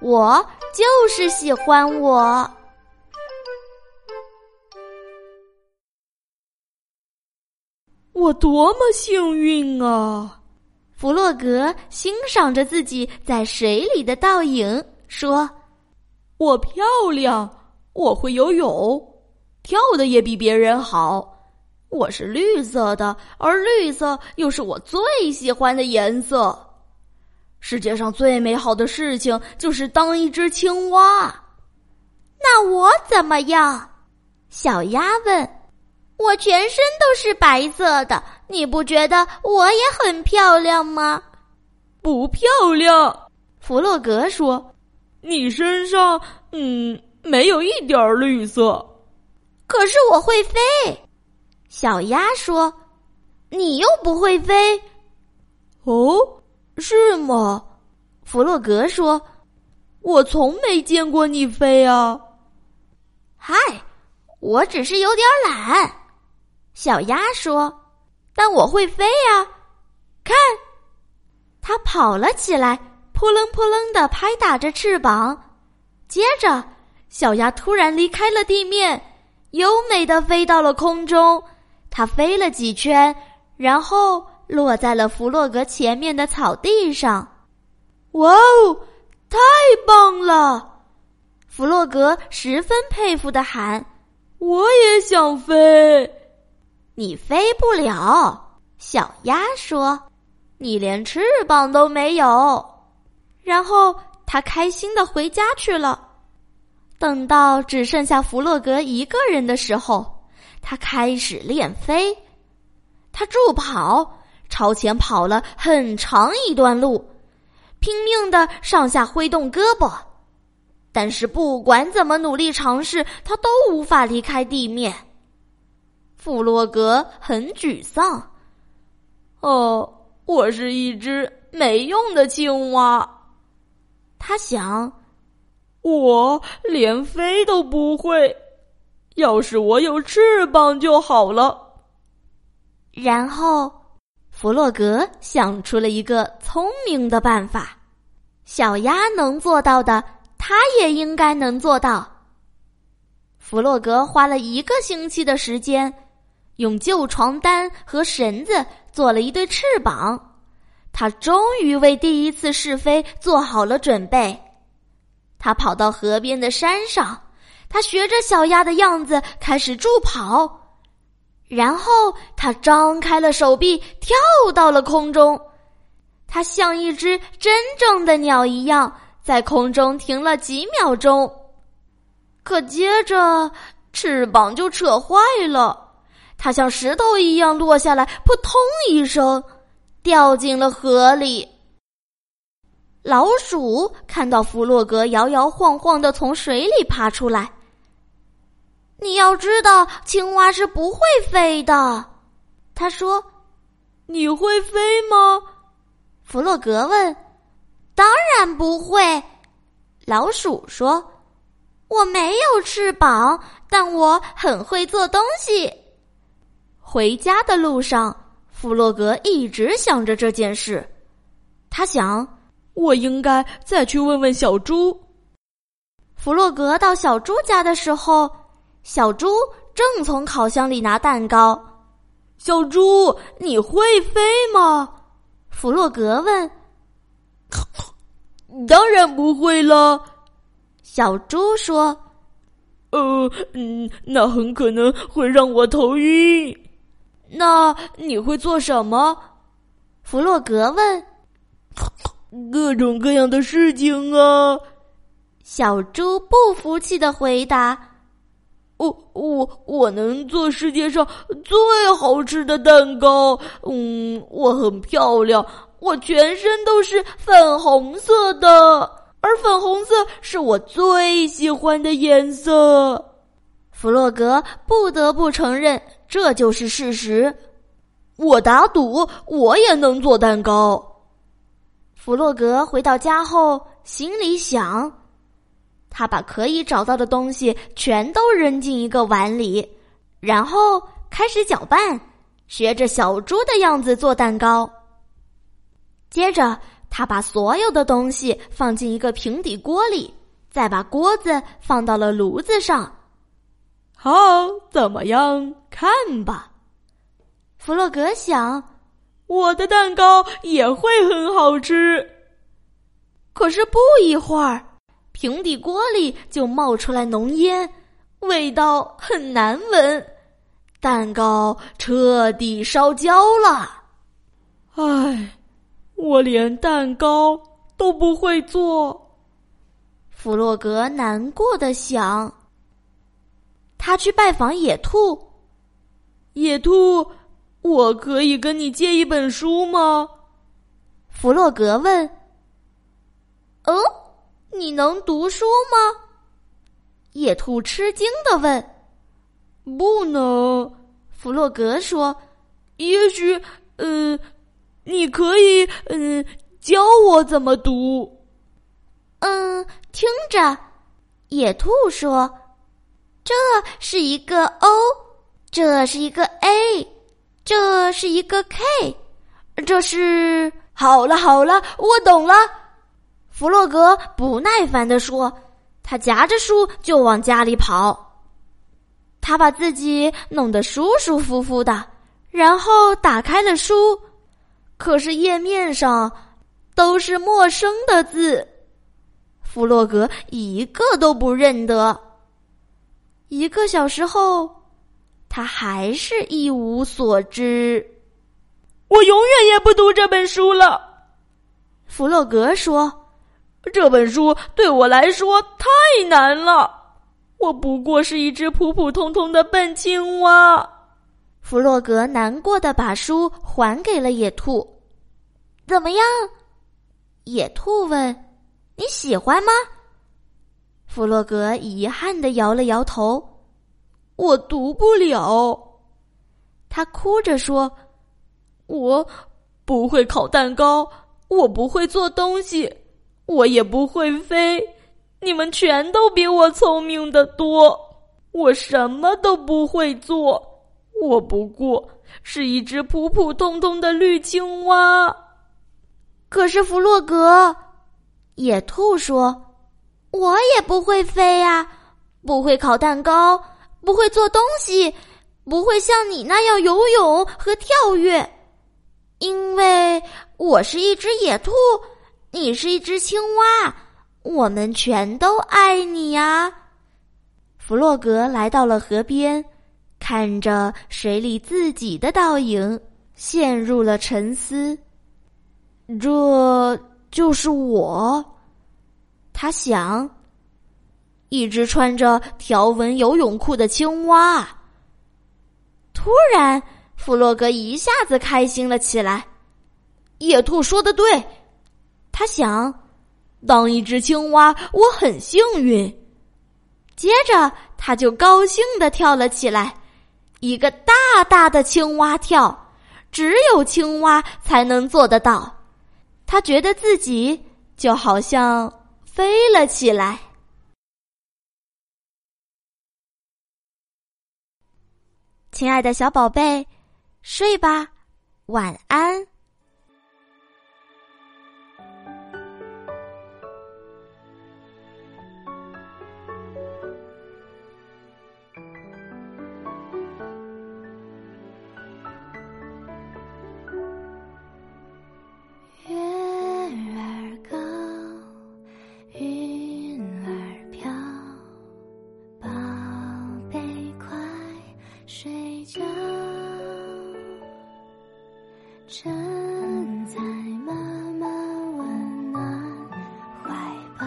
我就是喜欢我。我多么幸运啊！弗洛格欣赏着自己在水里的倒影，说：“我漂亮，我会游泳，跳的也比别人好。我是绿色的，而绿色又是我最喜欢的颜色。世界上最美好的事情就是当一只青蛙。那我怎么样？”小鸭问。我全身都是白色的，你不觉得我也很漂亮吗？不漂亮，弗洛格说：“你身上，嗯，没有一点绿色。”可是我会飞，小鸭说：“你又不会飞。”哦，是吗？弗洛格说：“我从没见过你飞啊。”嗨，我只是有点懒。小鸭说：“但我会飞呀！看，它跑了起来，扑棱扑棱的拍打着翅膀。接着，小鸭突然离开了地面，优美的飞到了空中。它飞了几圈，然后落在了弗洛格前面的草地上。哇哦，太棒了！弗洛格十分佩服的喊：“我也想飞。”你飞不了，小鸭说：“你连翅膀都没有。”然后他开心的回家去了。等到只剩下弗洛格一个人的时候，他开始练飞。他助跑，朝前跑了很长一段路，拼命的上下挥动胳膊。但是不管怎么努力尝试，他都无法离开地面。弗洛格很沮丧。哦，我是一只没用的青蛙。他想，我连飞都不会。要是我有翅膀就好了。然后，弗洛格想出了一个聪明的办法：小鸭能做到的，他也应该能做到。弗洛格花了一个星期的时间。用旧床单和绳子做了一对翅膀，他终于为第一次试飞做好了准备。他跑到河边的山上，他学着小鸭的样子开始助跑，然后他张开了手臂，跳到了空中。他像一只真正的鸟一样，在空中停了几秒钟，可接着翅膀就扯坏了。它像石头一样落下来，扑通一声，掉进了河里。老鼠看到弗洛格摇摇晃晃的从水里爬出来。你要知道，青蛙是不会飞的。他说：“你会飞吗？”弗洛格问。“当然不会。”老鼠说：“我没有翅膀，但我很会做东西。”回家的路上，弗洛格一直想着这件事。他想，我应该再去问问小猪。弗洛格到小猪家的时候，小猪正从烤箱里拿蛋糕。小猪，你会飞吗？弗洛格问。当然不会了，小猪说。呃，嗯，那很可能会让我头晕。那你会做什么？弗洛格问。各种各样的事情啊！小猪不服气的回答：“我我我能做世界上最好吃的蛋糕。嗯，我很漂亮，我全身都是粉红色的，而粉红色是我最喜欢的颜色。”弗洛格不得不承认。这就是事实，我打赌我也能做蛋糕。弗洛格回到家后，心里想：他把可以找到的东西全都扔进一个碗里，然后开始搅拌，学着小猪的样子做蛋糕。接着，他把所有的东西放进一个平底锅里，再把锅子放到了炉子上。好，怎么样？看吧。弗洛格想，我的蛋糕也会很好吃。可是不一会儿，平底锅里就冒出来浓烟，味道很难闻，蛋糕彻底烧焦了。唉，我连蛋糕都不会做。弗洛格难过的想。他去拜访野兔。野兔，我可以跟你借一本书吗？弗洛格问。哦，你能读书吗？野兔吃惊的问。不能，弗洛格说。也许，呃，你可以，嗯，教我怎么读。嗯，听着，野兔说，这是一个 O，这是一个 A，这是一个 K，这是……好了好了，我懂了。弗洛格不耐烦地说：“他夹着书就往家里跑。他把自己弄得舒舒服服的，然后打开了书，可是页面上都是陌生的字，弗洛格一个都不认得。一个小时后，他还是一无所知。我永远也不读这本书了。”弗洛格说。这本书对我来说太难了，我不过是一只普普通通的笨青蛙。弗洛格难过的把书还给了野兔。怎么样？野兔问：“你喜欢吗？”弗洛格遗憾的摇了摇头：“我读不了。”他哭着说：“我不会烤蛋糕，我不会做东西。”我也不会飞，你们全都比我聪明的多。我什么都不会做，我不过是一只普普通通的绿青蛙。可是弗洛格，野兔说：“我也不会飞呀，不会烤蛋糕，不会做东西，不会像你那样游泳和跳跃，因为我是一只野兔。”你是一只青蛙，我们全都爱你呀。弗洛格来到了河边，看着水里自己的倒影，陷入了沉思。这就是我，他想。一只穿着条纹游泳裤的青蛙。突然，弗洛格一下子开心了起来。野兔说的对。他想，当一只青蛙，我很幸运。接着，他就高兴的跳了起来，一个大大的青蛙跳，只有青蛙才能做得到。他觉得自己就好像飞了起来。亲爱的小宝贝，睡吧，晚安。枕在妈妈温暖怀抱，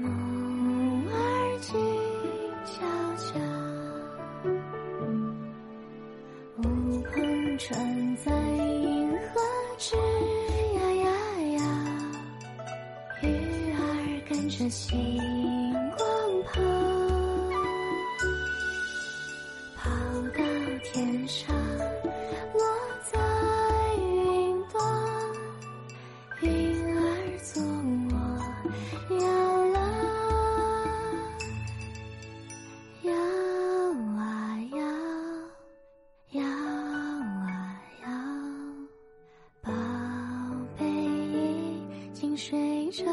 梦儿静悄悄，乌篷船在银河吱呀呀呀，鱼儿跟着星光跑，跑到天上。静睡着。